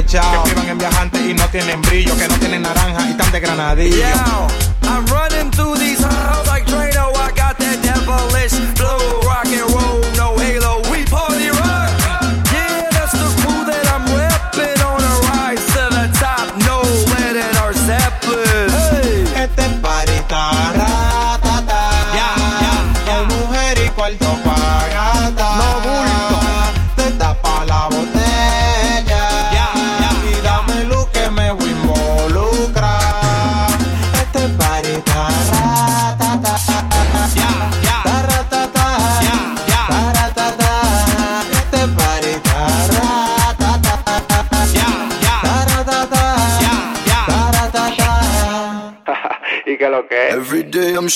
Que vivan en viajantes y no tienen brillo, que no tienen naranja y están de granadillo. Yeah,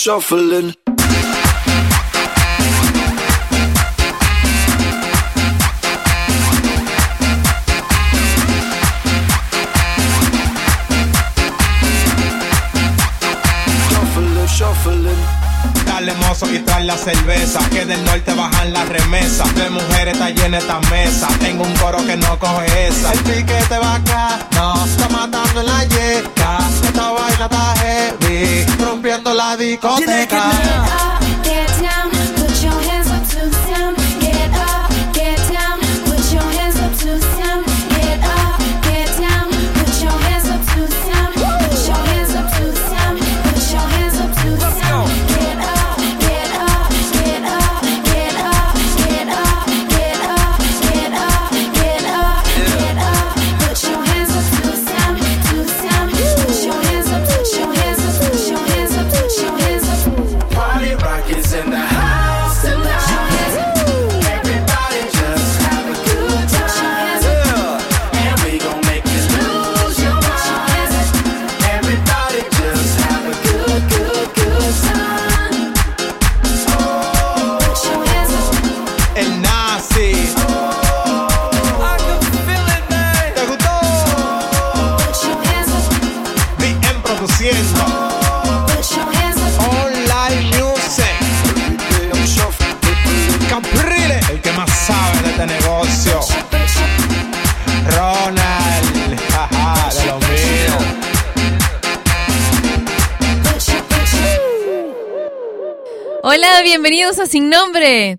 shuffling. Dale mozo y trae la cerveza Que del norte bajan las remesas. De mujeres está llena esta mesa Tengo un coro que no coge esa. El piquete va acá No, está matando en la Esta está heavy Rompiendo la discoteca bienvenidos a Sin Nombre.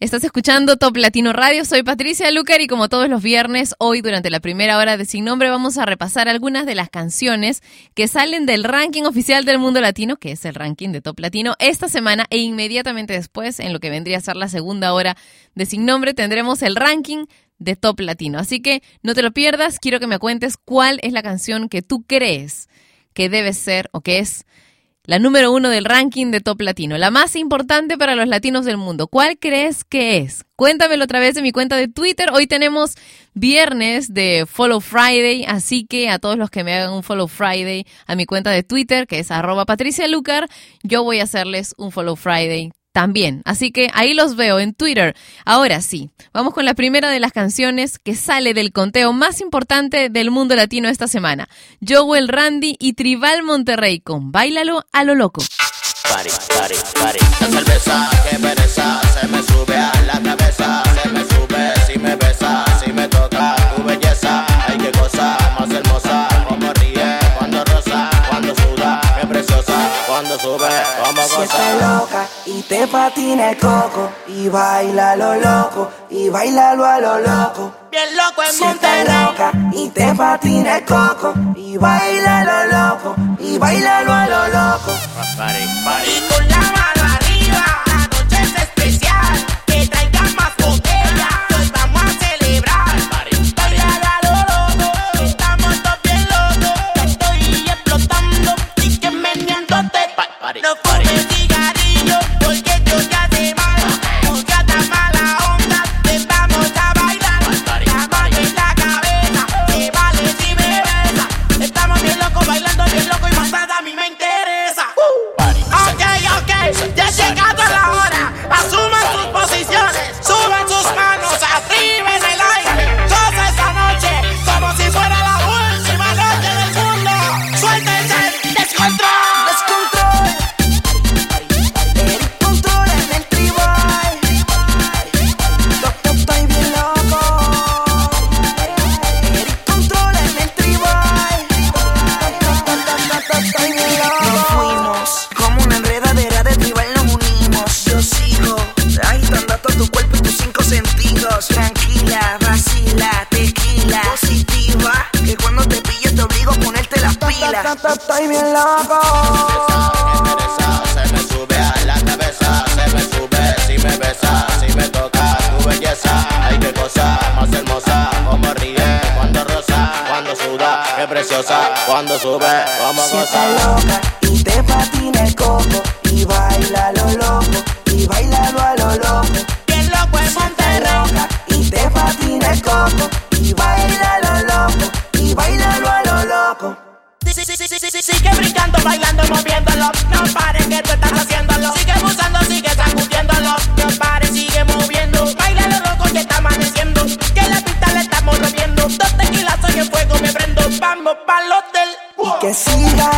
Estás escuchando Top Latino Radio, soy Patricia Lucar y como todos los viernes, hoy durante la primera hora de Sin Nombre vamos a repasar algunas de las canciones que salen del ranking oficial del mundo latino, que es el ranking de Top Latino, esta semana e inmediatamente después, en lo que vendría a ser la segunda hora de Sin Nombre, tendremos el ranking de Top Latino. Así que no te lo pierdas, quiero que me cuentes cuál es la canción que tú crees que debe ser o que es la número uno del ranking de Top Latino, la más importante para los latinos del mundo. ¿Cuál crees que es? Cuéntamelo otra vez en mi cuenta de Twitter. Hoy tenemos viernes de Follow Friday, así que a todos los que me hagan un Follow Friday a mi cuenta de Twitter, que es arroba Patricia Lucar, yo voy a hacerles un Follow Friday también. Así que ahí los veo en Twitter. Ahora sí, vamos con la primera de las canciones que sale del conteo más importante del mundo latino esta semana. Joel Randy y Tribal Monterrey con Báilalo a lo loco. Pari, pari, pari. La cerveza que pereza se me sube a la cabeza. Se me sube si me besa, si me toca tu belleza. Ay, qué cosa más hermosa. Como ríe cuando rosa, cuando suda, qué preciosa. Cuando sube, como Si estás goza. loca y te patina el coco y baila lo loco y bailalo a lo loco. Bien loco en Si estás loca y te patina el coco y baila lo loco y bailalo a lo loco. Y con la como Si estás goza. loca y te patina el coco y baila lo loco y bailalo a lo loco. Bien loco en Monterrey. Loca y te patina el coco y baila lo loco y bailalo a lo loco. Sí, sí, sí, sí, sí, sí, sigue brincando, bailando, moviéndolo. No pares que tú estás que siga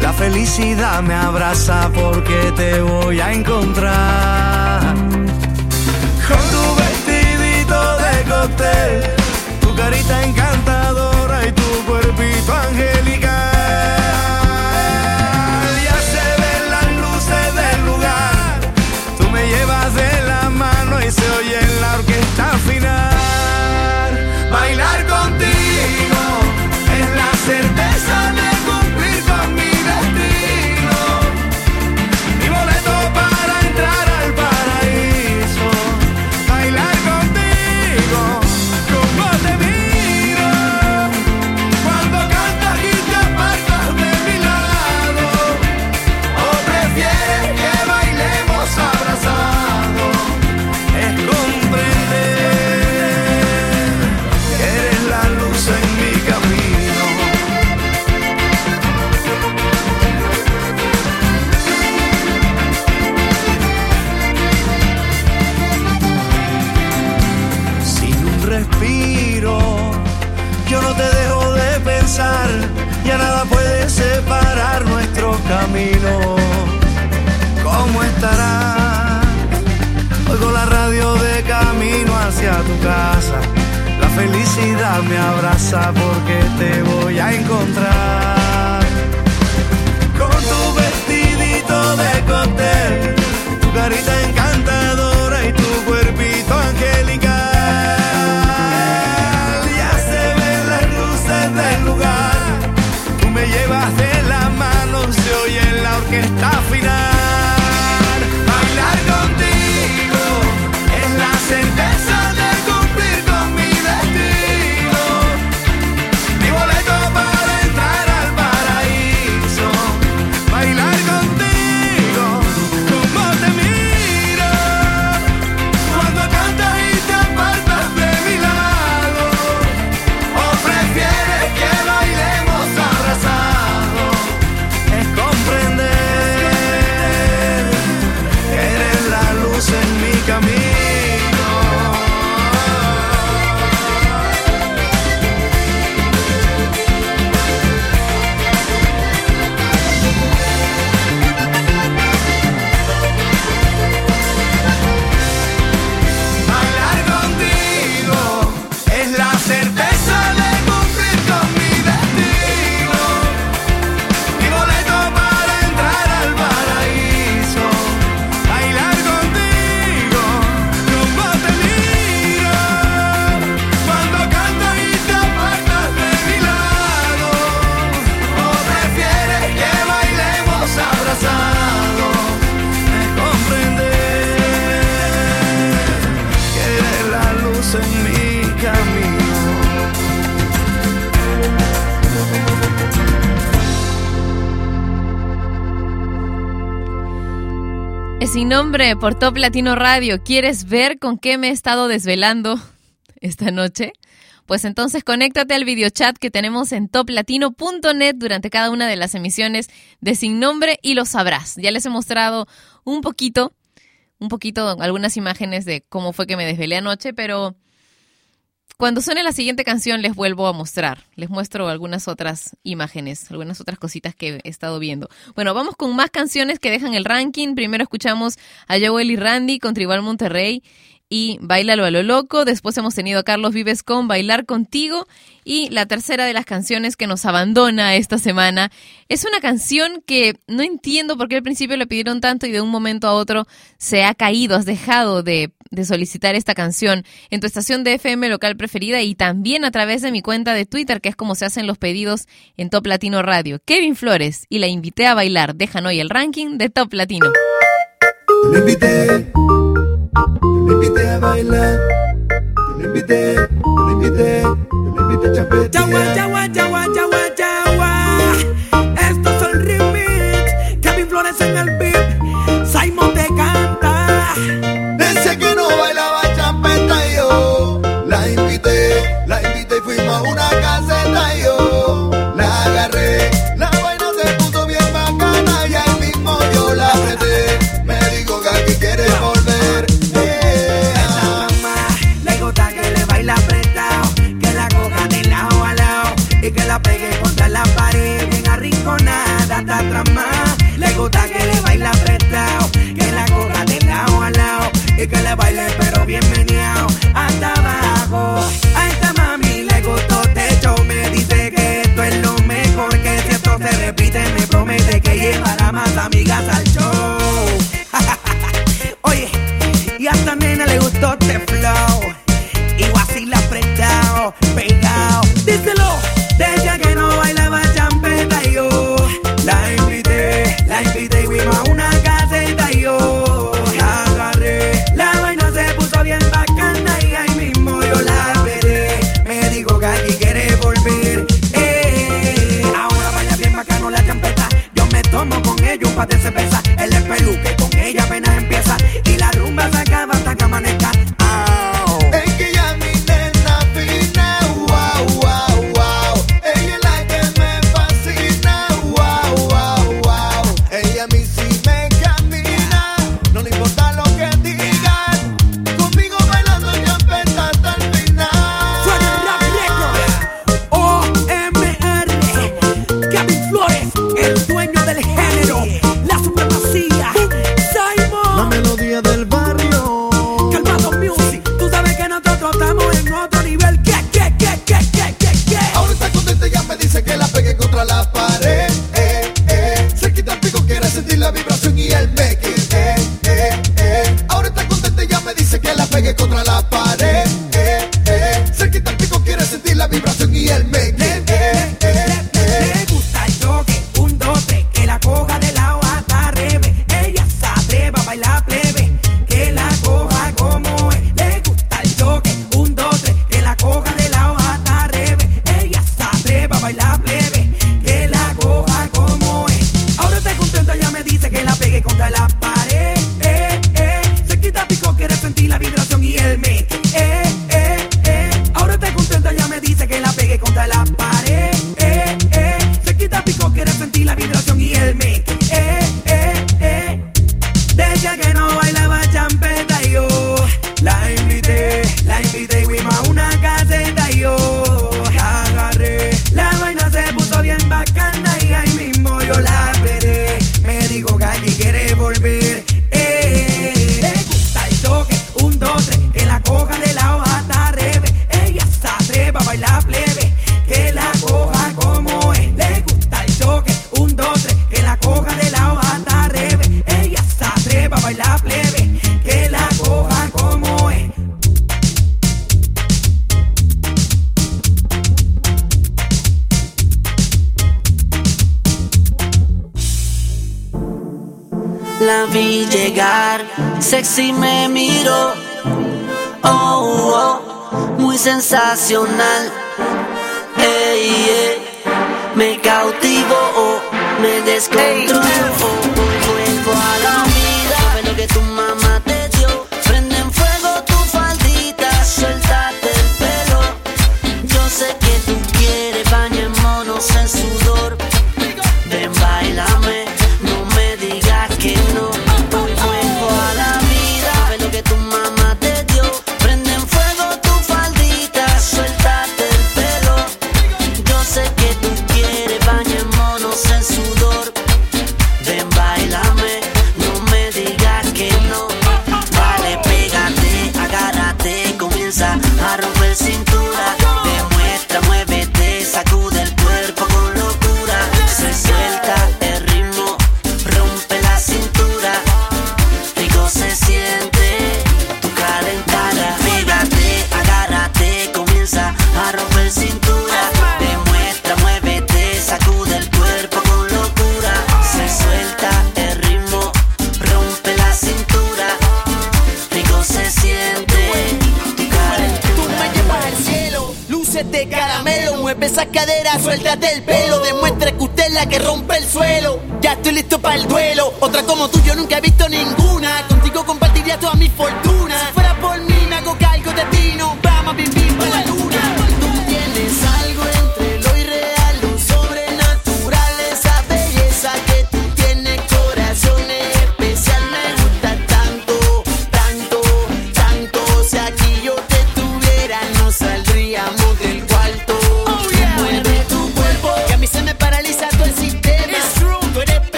La felicidad me abraza porque te voy a encontrar. Con tu vestidito de cóctel, tu carita encantadora y tu cuerpito angelical. Nuestro camino. ¿Cómo estarás? Oigo la radio de camino hacia tu casa. La felicidad me abraza porque te voy a encontrar. Con tu vestidito de cóctel, tu carita encantadora y tu cuerpito angelical. Ya se ven las luces del lugar. Tú me llevas de la mano, se oye la orquesta final. Nombre por Top Latino Radio. ¿Quieres ver con qué me he estado desvelando esta noche? Pues entonces conéctate al videochat que tenemos en toplatino.net durante cada una de las emisiones de Sin Nombre y lo sabrás. Ya les he mostrado un poquito, un poquito, algunas imágenes de cómo fue que me desvelé anoche, pero cuando suene la siguiente canción les vuelvo a mostrar. Les muestro algunas otras imágenes, algunas otras cositas que he estado viendo. Bueno, vamos con más canciones que dejan el ranking. Primero escuchamos a Joel y Randy con Tribal Monterrey y Bailalo a lo loco. Después hemos tenido a Carlos Vives con Bailar contigo. Y la tercera de las canciones que nos abandona esta semana es una canción que no entiendo por qué al principio le pidieron tanto y de un momento a otro se ha caído. Has dejado de, solicitar esta canción en tu estación de FM local preferida y también a través de mi cuenta de Twitter, que es como se hacen los pedidos en Top Latino Radio. Kevin Flores y la invité a bailar. Dejan hoy el ranking de Top Latino. Invité, te invité a bailar, te invité, te invité, te invité a chapetear. Yawa, yawa, yawa, yawa, Le gusta que le baila apretado. Que la coja de lado a lado. Y que le baile pero bien meneado. Hasta abajo. A esta mami le gustó techo. Me dice que esto es lo mejor. Que si esto se repite me promete que llevará más amigas al show. Oye, y a esta nena le gustó este flow. Y así la apretado, pegado. sexy me miró. Oh, oh muy sensacional. suéltate el pelo, demuestre que usted es la que rompe el suelo. Ya estoy listo para el duelo. Otra como tú yo nunca he visto ninguna. Contigo compartiría toda mi fortuna. Si fuera por mí me hago cargo de ti.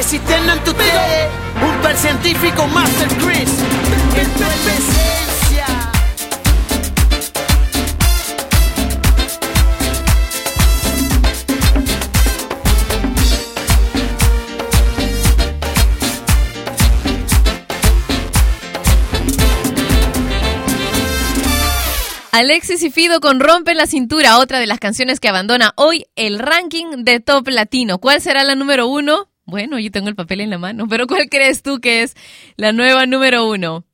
Resistiendo en tu té, un per científico Master Chris. Alexis y Fido con Rompe la Cintura, otra de las canciones que abandona hoy el ranking de Top Latino. ¿Cuál será la número uno? Bueno, yo tengo el papel en la mano, pero ¿cuál crees tú que es la nueva número uno?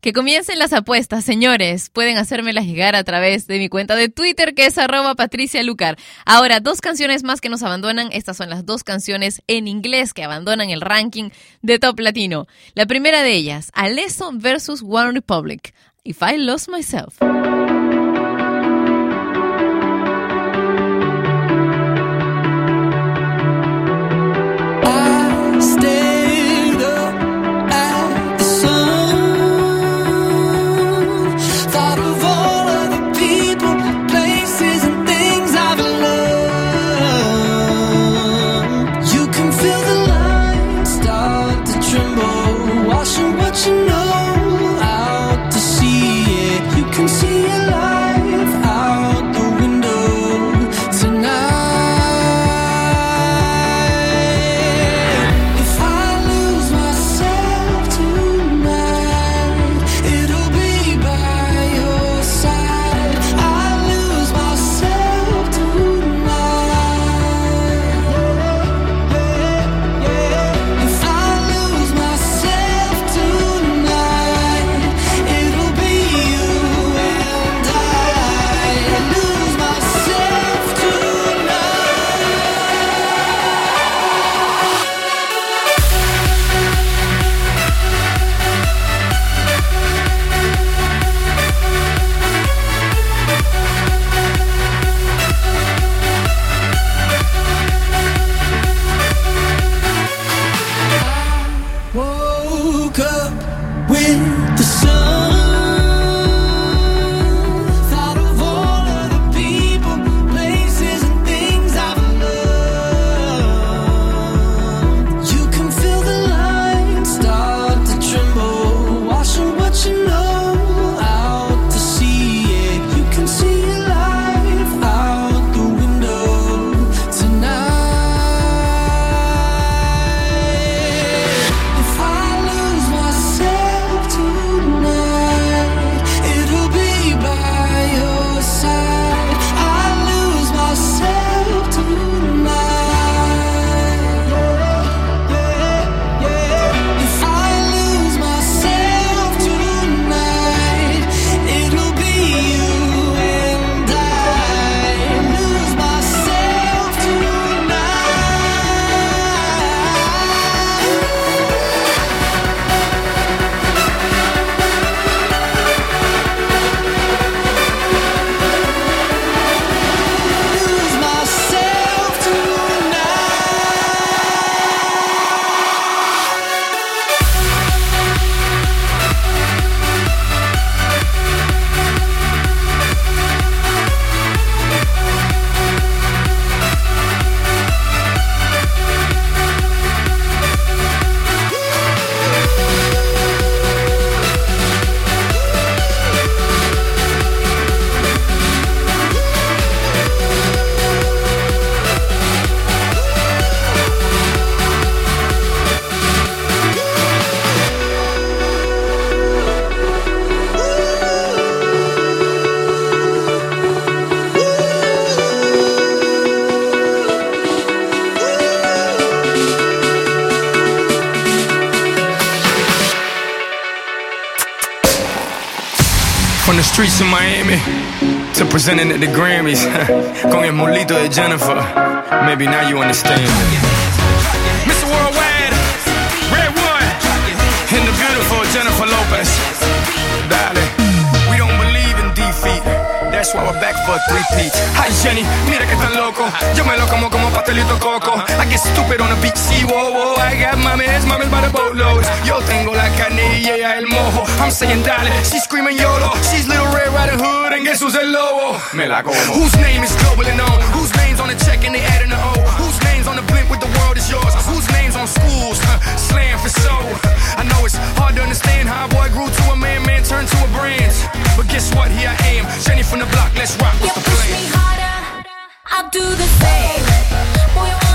Que comiencen las apuestas, señores. Pueden hacérmelas llegar a través de mi cuenta de Twitter, que es arroba Patricia Lucar. Ahora, dos canciones más que nos abandonan. Estas son las dos canciones en inglés que abandonan el ranking de Top Latino. La primera de ellas, Alesso versus One Republic. If I Lost Myself. Presenting at the Grammys con el molito de Jennifer. Maybe now you understand. Mr. Worldwide, Red One, and the beautiful Jennifer Lopez. Dale, we don't believe in defeat. That's why we're back for a three-peat. Hi Jenny, mira que tan loco. Yo me lo como como pastelito coco. I get stupid on the beach, see, whoa, whoa. I got mames, mames by the boatloads. Yo tengo la carne y el mojo. I'm saying dale, she's screaming YOLO. She's Little el lobo? Me la como. Whose name is globally known? Whose name's on the check and they adding the O? Whose name's on the blimp with the world is yours? Whose name's on schools? Huh, slam for so. I know it's hard to understand how a boy grew to a man, man turned to a brand. But guess what? Here I am, Jenny from the block. Let's rock. What's the plan? I'll do the same. Boy,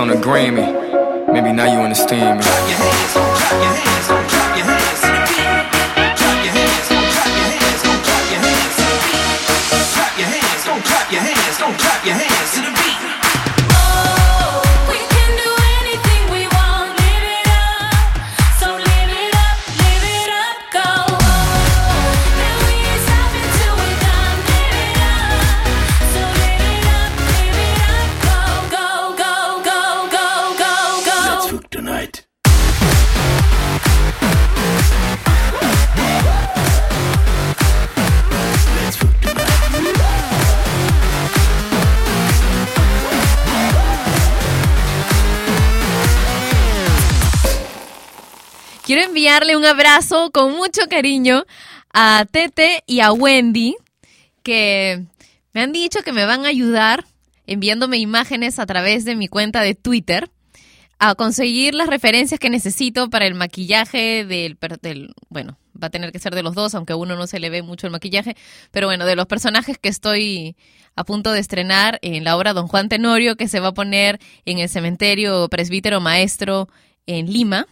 on a Grammy. Abrazo con mucho cariño a Tete y a Wendy, que me han dicho que me van a ayudar enviándome imágenes a través de mi cuenta de Twitter a conseguir las referencias que necesito para el maquillaje del, del- bueno, va a tener que ser de los dos, aunque a uno no se le ve mucho el maquillaje, pero bueno, de los personajes que estoy a punto de estrenar en la obra Don Juan Tenorio, que se va a poner en el cementerio presbítero maestro en Lima.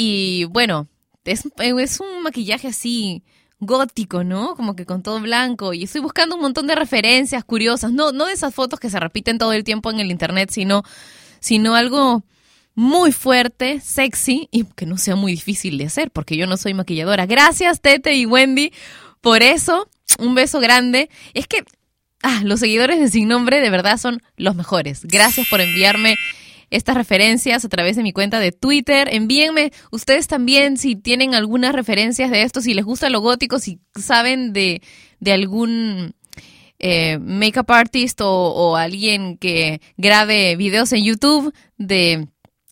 Y bueno, es, es un maquillaje así gótico, ¿no? Como que con todo blanco. Y estoy buscando un montón de referencias curiosas. No, no de esas fotos que se repiten todo el tiempo en el internet, sino, sino algo muy fuerte, sexy y que no sea muy difícil de hacer, porque yo no soy maquilladora. Gracias, Tete y Wendy, por eso. Un beso grande. Es que ah, los seguidores de Sin Nombre de verdad son los mejores. Gracias por enviarme estas referencias a través de mi cuenta de Twitter. Envíenme ustedes también si tienen algunas referencias de esto, si les gusta lo gótico, si saben de, de algún eh, makeup artist o, o alguien que grabe videos en YouTube de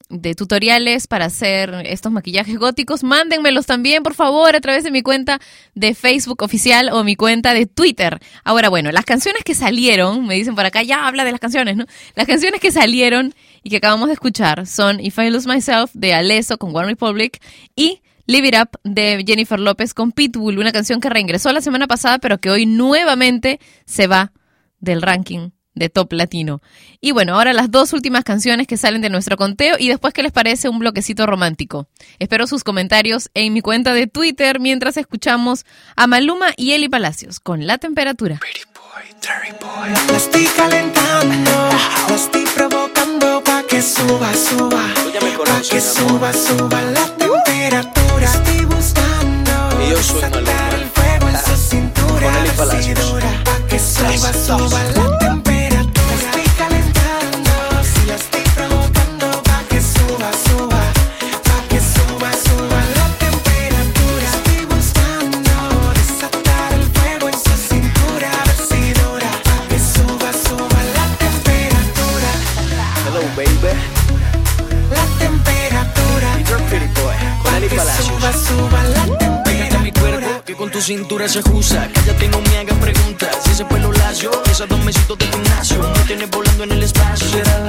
de tutoriales para hacer estos maquillajes góticos, mándenmelos también, por favor, a través de mi cuenta de Facebook oficial o mi cuenta de Twitter. Ahora, bueno, las canciones que salieron, me dicen por acá, ya habla de las canciones, ¿no? Las canciones que salieron y que acabamos de escuchar son If I Lose Myself de Alesso con One Republic y Live It Up de Jennifer López con Pitbull, una canción que reingresó la semana pasada, pero que hoy nuevamente se va del ranking de Top Latino. Y bueno, ahora las dos últimas canciones que salen de nuestro conteo y después qué les parece un bloquecito romántico. Espero sus comentarios en mi cuenta de Twitter mientras escuchamos a Maluma y Eli Palacios con La Temperatura. La estoy calentando, la estoy provocando pa' que suba, suba, pa' que suba, suba la temperatura. Estoy buscando desatar el fuego en su cintura, así dura, pa' que suba, suba la cintura se acusa. Cállate, no me hagas preguntas. Ese pelo lacio, esos dos mesitos de gimnasio. Me tienes volando en el espacio. Será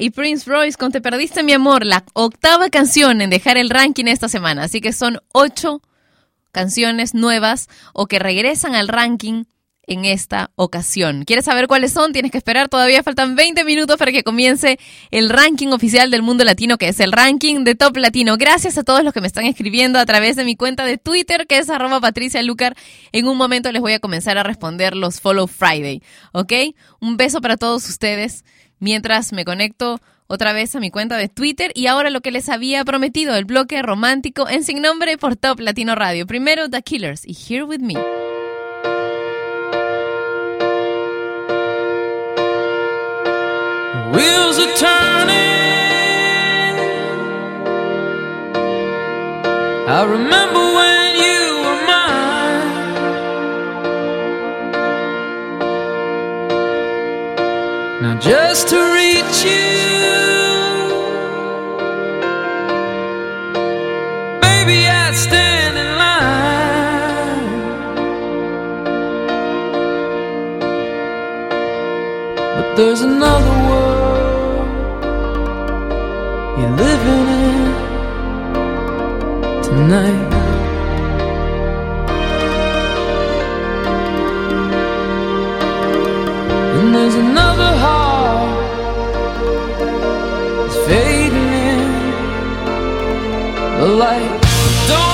Y Prince Royce con Te Perdiste Mi Amor, la octava canción en dejar el ranking esta semana. Así que son ocho canciones nuevas o que regresan al ranking en esta ocasión. ¿Quieres saber cuáles son? Tienes que esperar. Todavía faltan 20 minutos para que comience el ranking oficial del mundo latino, que es el ranking de Top Latino. Gracias a todos los que me están escribiendo a través de mi cuenta de Twitter, que es arroba Patricia Lucar. En un momento les voy a comenzar a responder los Follow Friday. ¿Ok? Un beso para todos ustedes. Mientras me conecto otra vez a mi cuenta de Twitter y ahora lo que les había prometido, el bloque romántico en sin nombre por Top Latino Radio. Primero The Killers y Here With Me. I remember when Just to reach you, baby, I'd stand in line. But there's another world you're living in tonight. And there's another heart light. Don't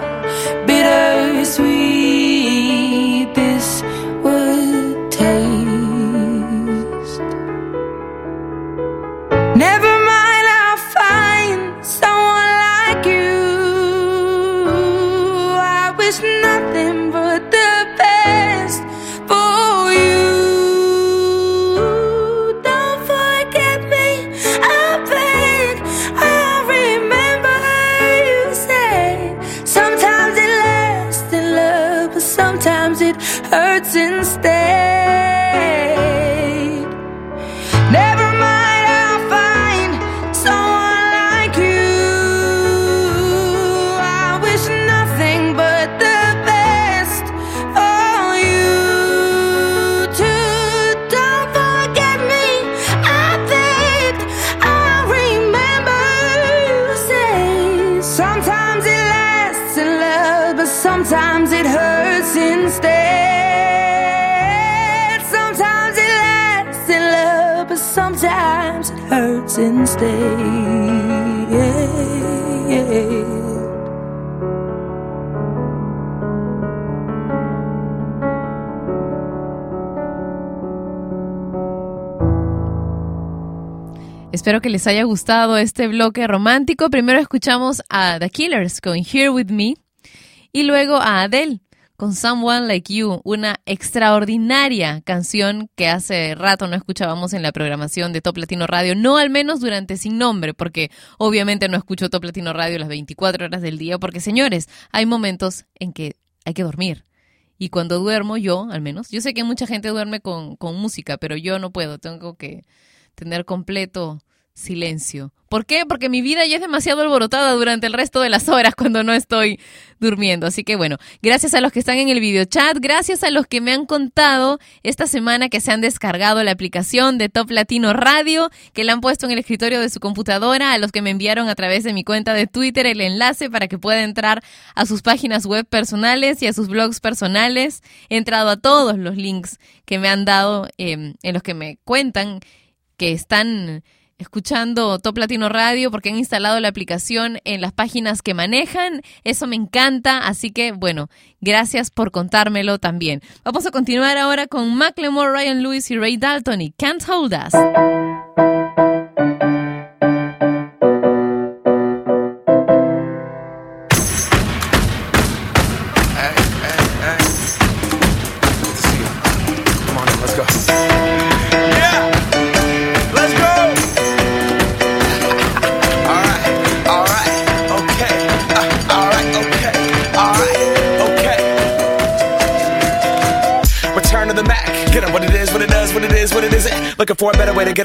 it hurts instead. Espero que les haya gustado este bloque romántico. Primero escuchamos a The Killers con Here With Me y luego a Adele con Someone Like You, una extraordinaria canción que hace rato no escuchábamos en la programación de Top Latino Radio, no al menos durante Sin Nombre, porque obviamente no escucho Top Latino Radio las 24 horas del día, porque señores, hay momentos en que hay que dormir. Y cuando duermo, yo al menos, yo sé que mucha gente duerme con, con música, pero yo no puedo, tengo que tener completo silencio. ¿Por qué? Porque mi vida ya es demasiado alborotada durante el resto de las horas cuando no estoy durmiendo. Así que bueno, gracias a los que están en el video chat, gracias a los que me han contado esta semana que se han descargado la aplicación de Top Latino Radio, que la han puesto en el escritorio de su computadora, a los que me enviaron a través de mi cuenta de Twitter el enlace para que pueda entrar a sus páginas web personales y a sus blogs personales. He entrado a todos los links que me han dado eh, en los que me cuentan que están escuchando Top Latino Radio porque han instalado la aplicación en las páginas que manejan. Eso me encanta, así que bueno, gracias por contármelo también. Vamos a continuar ahora con Macklemore, Ryan Lewis y Ray Dalton y Can't Hold Us.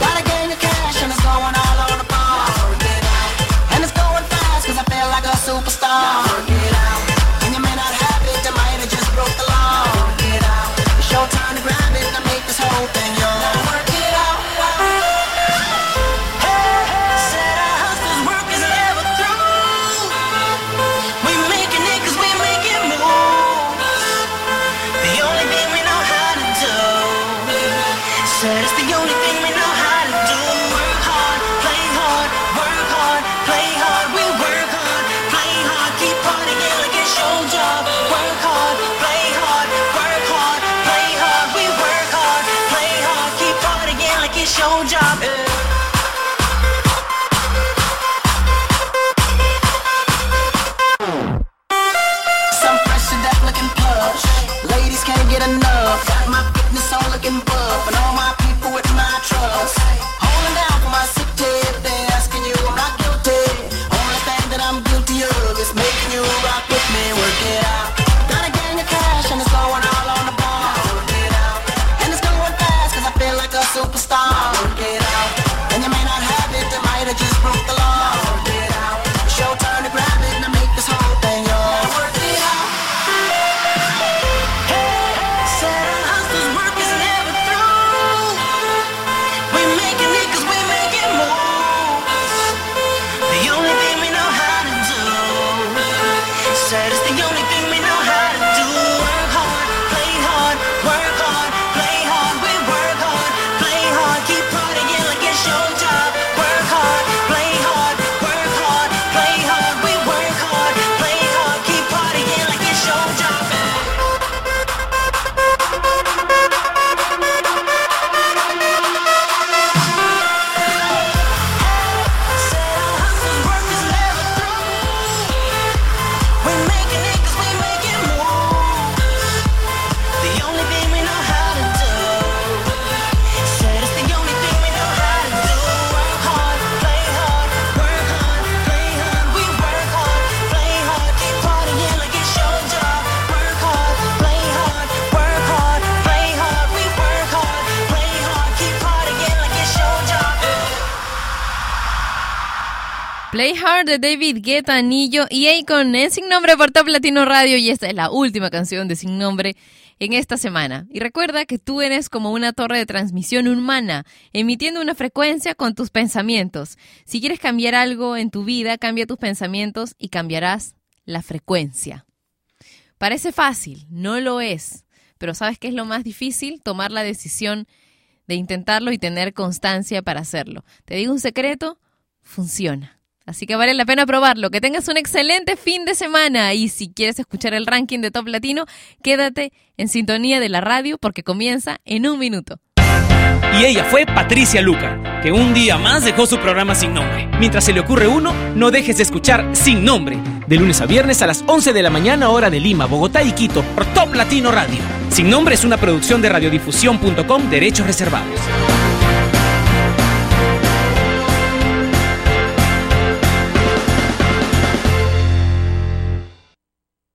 Got a gang of cash and it's going all over. De David Guetta, Anillo y Akon en Sin Nombre por Top Latino Radio y esta es la última canción de Sin Nombre en esta semana. Y recuerda que tú eres como una torre de transmisión humana, emitiendo una frecuencia con tus pensamientos. Si quieres cambiar algo en tu vida, cambia tus pensamientos y cambiarás la frecuencia. Parece fácil, no lo es, pero ¿sabes qué es lo más difícil? Tomar la decisión de intentarlo y tener constancia para hacerlo. Te digo un secreto, funciona. Así que vale la pena probarlo. Que tengas un excelente fin de semana. Y si quieres escuchar el ranking de Top Latino, quédate en sintonía de la radio porque comienza en un minuto. Y ella fue Patricia Luca, que un día más dejó su programa sin nombre. Mientras se le ocurre uno, no dejes de escuchar Sin Nombre, de lunes a viernes a las 11 de la mañana hora de Lima, Bogotá y Quito, por Top Latino Radio. Sin Nombre es una producción de radiodifusión.com, derechos reservados.